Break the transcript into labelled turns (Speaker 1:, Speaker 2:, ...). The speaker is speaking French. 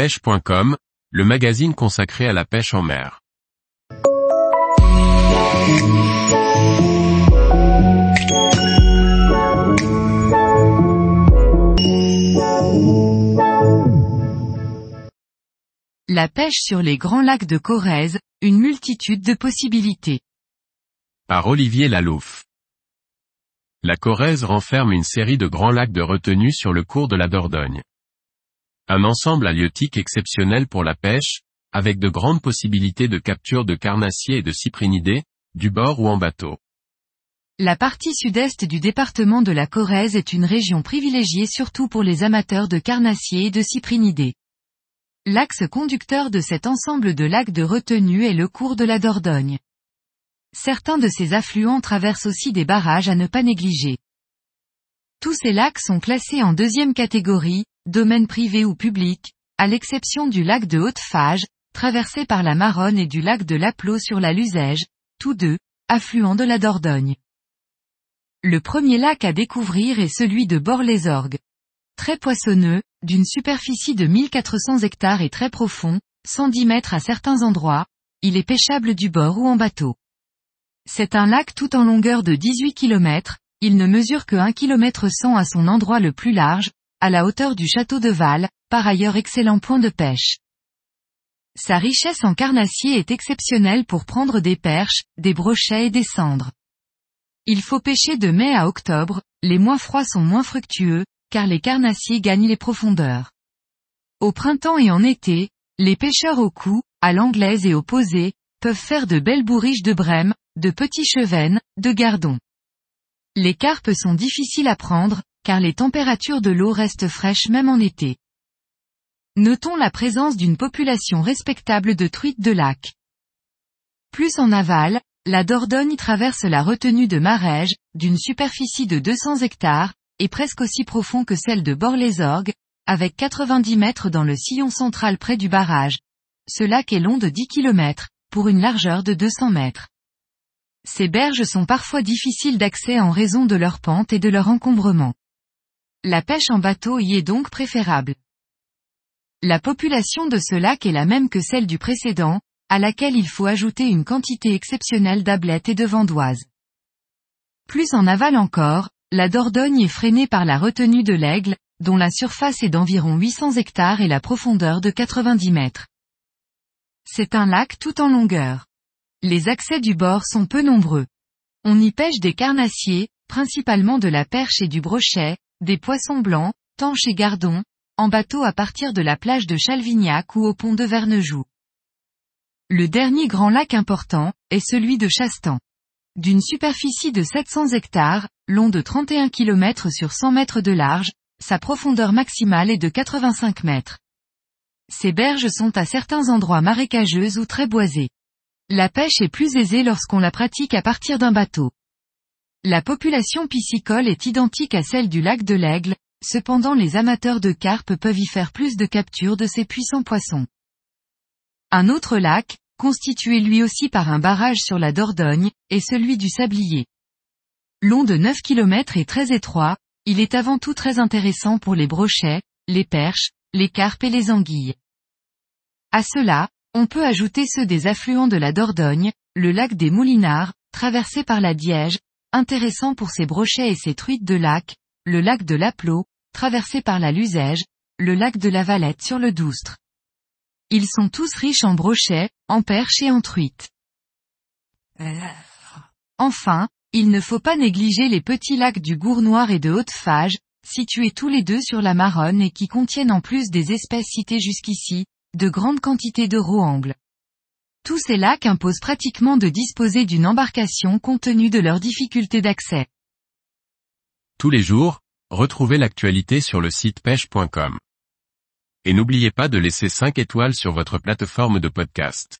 Speaker 1: pêche.com, le magazine consacré à la pêche en mer.
Speaker 2: La pêche sur les grands lacs de Corrèze, une multitude de possibilités.
Speaker 1: Par Olivier Lalouf. La Corrèze renferme une série de grands lacs de retenue sur le cours de la Dordogne. Un ensemble halieutique exceptionnel pour la pêche, avec de grandes possibilités de capture de carnassiers et de cyprinidés, du bord ou en bateau.
Speaker 2: La partie sud-est du département de la Corrèze est une région privilégiée surtout pour les amateurs de carnassiers et de cyprinidés. L'axe conducteur de cet ensemble de lacs de retenue est le cours de la Dordogne. Certains de ces affluents traversent aussi des barrages à ne pas négliger. Tous ces lacs sont classés en deuxième catégorie, domaine privé ou public, à l'exception du lac de Haute-Fage, traversé par la Maronne et du lac de Laplo sur la Luzège, tous deux, affluents de la Dordogne. Le premier lac à découvrir est celui de Bord-les-Orgues. Très poissonneux, d'une superficie de 1400 hectares et très profond, 110 mètres à certains endroits, il est pêchable du bord ou en bateau. C'est un lac tout en longueur de 18 km, il ne mesure que 1 km 100 à son endroit le plus large, à la hauteur du château de Val, par ailleurs excellent point de pêche. Sa richesse en carnassier est exceptionnelle pour prendre des perches, des brochets et des cendres. Il faut pêcher de mai à octobre, les mois froids sont moins fructueux, car les carnassiers gagnent les profondeurs. Au printemps et en été, les pêcheurs au cou, à l'anglaise et au posé, peuvent faire de belles bourriches de brème, de petits chevennes, de gardons. Les carpes sont difficiles à prendre, car les températures de l'eau restent fraîches même en été. Notons la présence d'une population respectable de truites de lac. Plus en aval, la Dordogne traverse la retenue de Marège, d'une superficie de 200 hectares, et presque aussi profond que celle de Bord-les-Orgues, avec 90 mètres dans le sillon central près du barrage. Ce lac est long de 10 km, pour une largeur de 200 mètres. Ces berges sont parfois difficiles d'accès en raison de leur pente et de leur encombrement. La pêche en bateau y est donc préférable. La population de ce lac est la même que celle du précédent, à laquelle il faut ajouter une quantité exceptionnelle d'ablettes et de vandoises. Plus en aval encore, la Dordogne est freinée par la retenue de l'Aigle, dont la surface est d'environ 800 hectares et la profondeur de 90 mètres. C'est un lac tout en longueur. Les accès du bord sont peu nombreux. On y pêche des carnassiers, principalement de la perche et du brochet, des poissons blancs, tanches et gardons, en bateau à partir de la plage de Chalvignac ou au pont de Vernejoux. Le dernier grand lac important, est celui de Chastan. D'une superficie de 700 hectares, long de 31 km sur 100 mètres de large, sa profondeur maximale est de 85 mètres. Ces berges sont à certains endroits marécageuses ou très boisées. La pêche est plus aisée lorsqu'on la pratique à partir d'un bateau. La population piscicole est identique à celle du lac de l'Aigle, cependant les amateurs de carpe peuvent y faire plus de capture de ces puissants poissons. Un autre lac, constitué lui aussi par un barrage sur la Dordogne, est celui du Sablier. Long de 9 km et très étroit, il est avant tout très intéressant pour les brochets, les perches, les carpes et les anguilles. À cela, on peut ajouter ceux des affluents de la Dordogne, le lac des Moulinards, traversé par la Diège, intéressant pour ses brochets et ses truites de lac, le lac de Laplo, traversé par la Luzège, le lac de la Valette sur le Doustre. Ils sont tous riches en brochets, en perches et en truites. Enfin, il ne faut pas négliger les petits lacs du Gournoir et de Haute-Fage, situés tous les deux sur la Maronne et qui contiennent en plus des espèces citées jusqu'ici, de grandes quantités de roangles. Tous ces lacs imposent pratiquement de disposer d'une embarcation compte tenu de leur difficulté d'accès.
Speaker 1: Tous les jours, retrouvez l'actualité sur le site pêche.com. Et n'oubliez pas de laisser 5 étoiles sur votre plateforme de podcast.